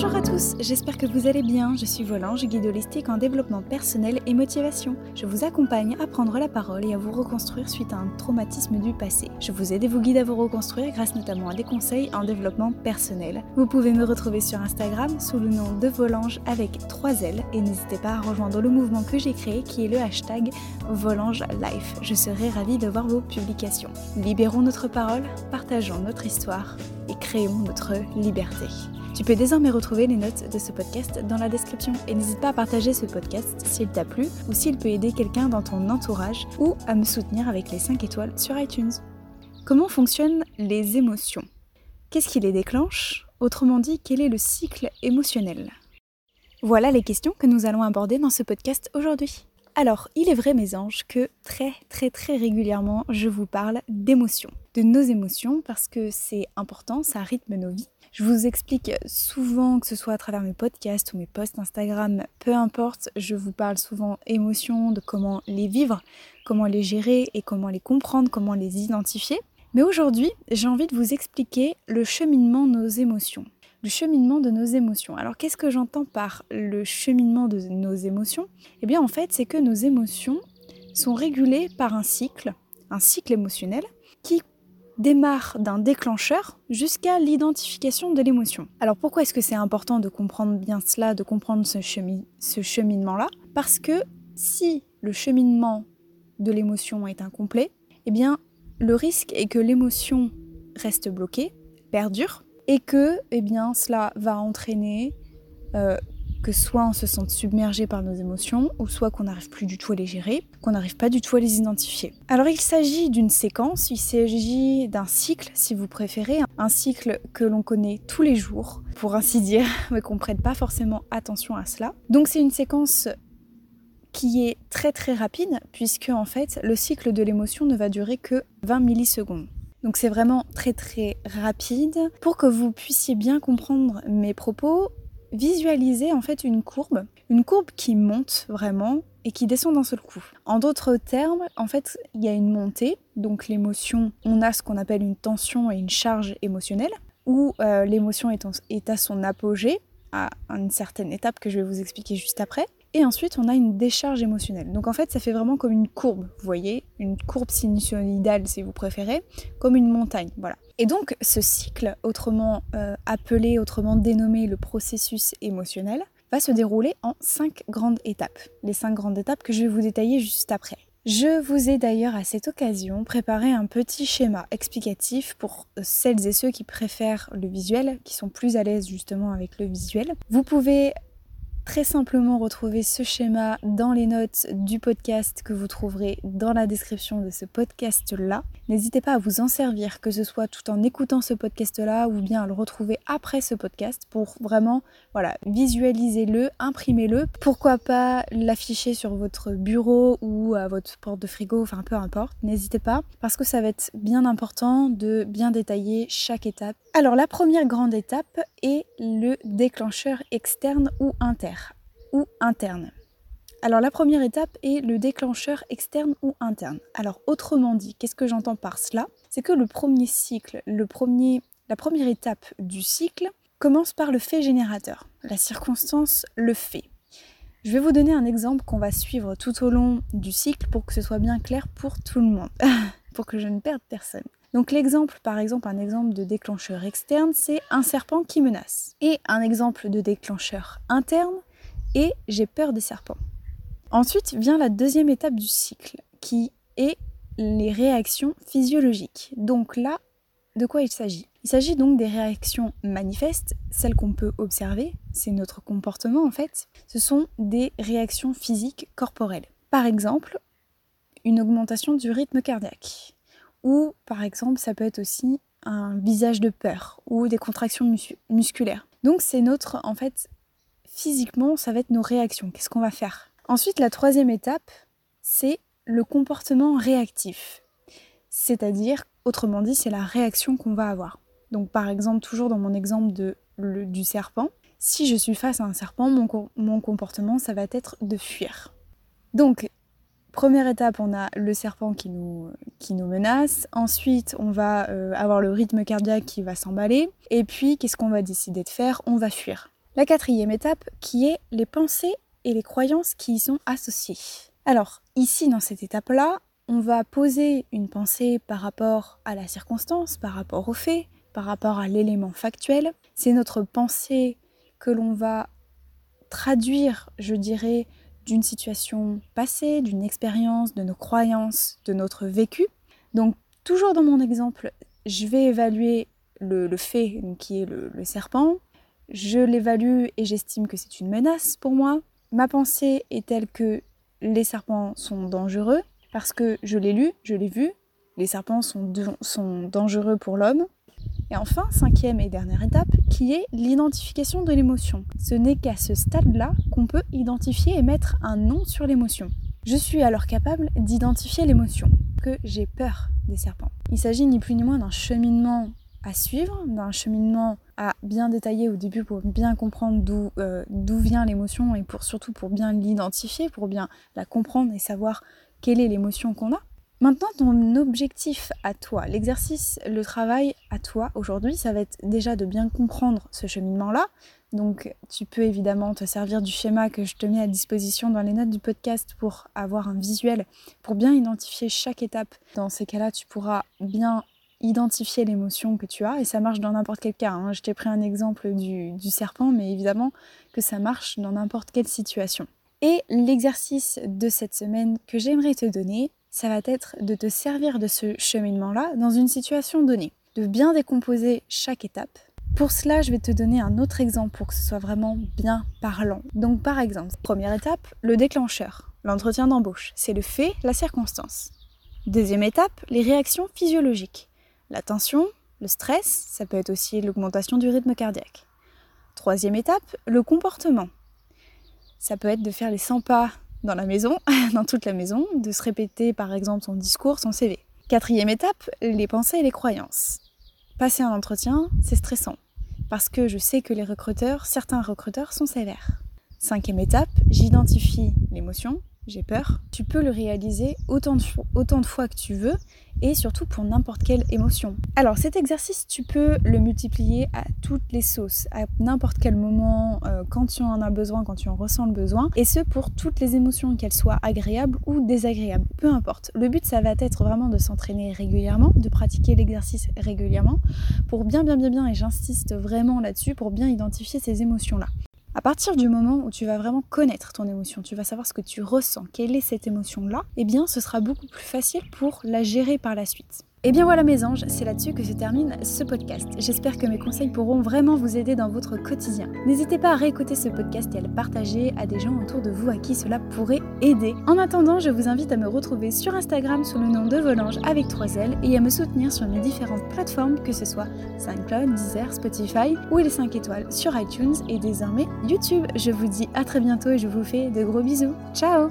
Bonjour à tous, j'espère que vous allez bien. Je suis Volange, guide holistique en développement personnel et motivation. Je vous accompagne à prendre la parole et à vous reconstruire suite à un traumatisme du passé. Je vous aide et vous guide à vous reconstruire grâce notamment à des conseils en développement personnel. Vous pouvez me retrouver sur Instagram sous le nom de Volange avec 3 L et n'hésitez pas à rejoindre le mouvement que j'ai créé qui est le hashtag Volange Life. Je serai ravie de voir vos publications. Libérons notre parole, partageons notre histoire et créons notre liberté. Tu peux désormais retrouver les notes de ce podcast dans la description et n'hésite pas à partager ce podcast s'il t'a plu ou s'il peut aider quelqu'un dans ton entourage ou à me soutenir avec les 5 étoiles sur iTunes. Comment fonctionnent les émotions? Qu'est-ce qui les déclenche? Autrement dit, quel est le cycle émotionnel? Voilà les questions que nous allons aborder dans ce podcast aujourd'hui. Alors, il est vrai, mes anges, que très très très régulièrement, je vous parle d'émotions, de nos émotions, parce que c'est important, ça rythme nos vies. Je vous explique souvent, que ce soit à travers mes podcasts ou mes posts Instagram, peu importe, je vous parle souvent émotions, de comment les vivre, comment les gérer et comment les comprendre, comment les identifier. Mais aujourd'hui, j'ai envie de vous expliquer le cheminement de nos émotions. Le cheminement de nos émotions. Alors qu'est-ce que j'entends par le cheminement de nos émotions? Eh bien en fait, c'est que nos émotions sont régulées par un cycle, un cycle émotionnel, qui démarre d'un déclencheur jusqu'à l'identification de l'émotion. Alors pourquoi est-ce que c'est important de comprendre bien cela, de comprendre ce, cheminement-là? Parce que si le cheminement de l'émotion est incomplet, eh bien le risque est que l'émotion reste bloquée, perdure, et que eh bien, cela va entraîner euh, que soit on se sente submergé par nos émotions, ou soit qu'on n'arrive plus du tout à les gérer, qu'on n'arrive pas du tout à les identifier. Alors il s'agit d'une séquence, il s'agit d'un cycle, si vous préférez, un cycle que l'on connaît tous les jours, pour ainsi dire, mais qu'on ne prête pas forcément attention à cela. Donc c'est une séquence qui est très très rapide, puisque en fait le cycle de l'émotion ne va durer que 20 millisecondes. Donc c'est vraiment très très rapide. Pour que vous puissiez bien comprendre mes propos, visualisez en fait une courbe, une courbe qui monte vraiment et qui descend d'un seul coup. En d'autres termes, en fait, il y a une montée, donc l'émotion, on a ce qu'on appelle une tension et une charge émotionnelle, où euh, l'émotion est, est à son apogée, à une certaine étape que je vais vous expliquer juste après. Et ensuite, on a une décharge émotionnelle. Donc en fait, ça fait vraiment comme une courbe, vous voyez, une courbe sinusoïdale si vous préférez, comme une montagne, voilà. Et donc ce cycle, autrement euh, appelé, autrement dénommé le processus émotionnel, va se dérouler en cinq grandes étapes. Les cinq grandes étapes que je vais vous détailler juste après. Je vous ai d'ailleurs à cette occasion préparé un petit schéma explicatif pour celles et ceux qui préfèrent le visuel, qui sont plus à l'aise justement avec le visuel. Vous pouvez très simplement retrouver ce schéma dans les notes du podcast que vous trouverez dans la description de ce podcast-là. N'hésitez pas à vous en servir, que ce soit tout en écoutant ce podcast-là ou bien à le retrouver après ce podcast pour vraiment voilà, visualisez-le, imprimez-le. Pourquoi pas l'afficher sur votre bureau ou à votre porte de frigo, enfin peu importe, n'hésitez pas parce que ça va être bien important de bien détailler chaque étape. Alors la première grande étape est le déclencheur externe ou interne ou interne. Alors la première étape est le déclencheur externe ou interne. Alors autrement dit, qu'est-ce que j'entends par cela? C'est que le premier cycle, le premier, la première étape du cycle commence par le fait générateur. La circonstance, le fait. Je vais vous donner un exemple qu'on va suivre tout au long du cycle pour que ce soit bien clair pour tout le monde, pour que je ne perde personne. Donc l'exemple, par exemple, un exemple de déclencheur externe, c'est un serpent qui menace. Et un exemple de déclencheur interne, et j'ai peur des serpents. Ensuite vient la deuxième étape du cycle, qui est les réactions physiologiques. Donc là, de quoi il s'agit? Il s'agit donc des réactions manifestes, celles qu'on peut observer, c'est notre comportement en fait. Ce sont des réactions physiques corporelles. Par exemple, une augmentation du rythme cardiaque. Ou par exemple, ça peut être aussi un visage de peur ou des contractions musculaires. Donc c'est notre en fait physiquement, ça va être nos réactions. Qu'est-ce qu'on va faire? Ensuite, la troisième étape, c'est le comportement réactif. C'est-à-dire, autrement dit, c'est la réaction qu'on va avoir. Donc par exemple, toujours dans mon exemple de, du serpent, si je suis face à un serpent, mon, comportement, ça va être de fuir. Donc, première étape, on a le serpent qui nous, qui nous menace. Ensuite, on va euh, avoir le rythme cardiaque qui va s'emballer. Et puis, qu'est-ce qu'on va décider de faire? On va fuir. La quatrième étape qui est les pensées et les croyances qui y sont associées. Alors, ici, dans cette étape-là, on va poser une pensée par rapport à la circonstance, par rapport au fait, par rapport à l'élément factuel. C'est notre pensée que l'on va traduire, je dirais, d'une situation passée, d'une expérience, de nos croyances, de notre vécu. Donc, toujours dans mon exemple, je vais évaluer le, fait qui est le, le serpent. Je l'évalue et j'estime que c'est une menace pour moi. Ma pensée est telle que les serpents sont dangereux parce que je l'ai lu, je l'ai vu, les serpents sont, dangereux pour l'homme. Et enfin, cinquième et dernière étape, qui est l'identification de l'émotion. Ce n'est qu'à ce stade-là qu'on peut identifier et mettre un nom sur l'émotion. Je suis alors capable d'identifier l'émotion, que j'ai peur des serpents. Il s'agit ni plus ni moins d'un cheminement à suivre, d'un cheminement à bien détailler au début pour bien comprendre d'où euh, vient l'émotion et pour surtout pour bien l'identifier, pour bien la comprendre et savoir quelle est l'émotion qu'on a. Maintenant, ton objectif à toi, l'exercice, le travail à toi aujourd'hui, ça va être déjà de bien comprendre ce cheminement-là. Donc, tu peux évidemment te servir du schéma que je te mets à disposition dans les notes du podcast pour avoir un visuel, pour bien identifier chaque étape. Dans ces cas-là, tu pourras bien identifier l'émotion que tu as et ça marche dans n'importe quel cas. Hein. Je t'ai pris un exemple du, du serpent, mais évidemment que ça marche dans n'importe quelle situation. Et l'exercice de cette semaine que j'aimerais te donner, ça va être de te servir de ce cheminement-là dans une situation donnée, de bien décomposer chaque étape. Pour cela, je vais te donner un autre exemple pour que ce soit vraiment bien parlant. Donc par exemple, première étape, le déclencheur, l'entretien d'embauche, c'est le fait, la circonstance. Deuxième étape, les réactions physiologiques. La tension, le stress, ça peut être aussi l'augmentation du rythme cardiaque. Troisième étape, le comportement. Ça peut être de faire les 100 pas dans la maison, dans toute la maison, de se répéter par exemple son discours, son CV. Quatrième étape, les pensées et les croyances. Passer un entretien, c'est stressant, parce que je sais que les recruteurs, certains recruteurs sont sévères. Cinquième étape, j'identifie l'émotion, j'ai peur. Tu peux le réaliser autant de, fois que tu veux et surtout pour n'importe quelle émotion. Alors cet exercice, tu peux le multiplier à toutes les sauces, à n'importe quel moment, euh, quand tu en as besoin, quand tu en ressens le besoin, et ce pour toutes les émotions, qu'elles soient agréables ou désagréables, peu importe. Le but, ça va être vraiment de s'entraîner régulièrement, de pratiquer l'exercice régulièrement, pour bien, bien, bien, bien, et j'insiste vraiment là-dessus, pour bien identifier ces émotions-là. À partir du moment où tu vas vraiment connaître ton émotion, tu vas savoir ce que tu ressens, quelle est cette émotion-là, eh bien ce sera beaucoup plus facile pour la gérer par la suite. Et eh bien voilà mes anges, c'est là-dessus que se termine ce podcast. J'espère que mes conseils pourront vraiment vous aider dans votre quotidien. N'hésitez pas à réécouter ce podcast et à le partager à des gens autour de vous à qui cela pourrait aider. En attendant, je vous invite à me retrouver sur Instagram sous le nom de Volange avec 3 L et à me soutenir sur mes différentes plateformes, que ce soit SoundCloud, Deezer, Spotify ou les 5 étoiles sur iTunes et désormais YouTube. Je vous dis à très bientôt et je vous fais de gros bisous. Ciao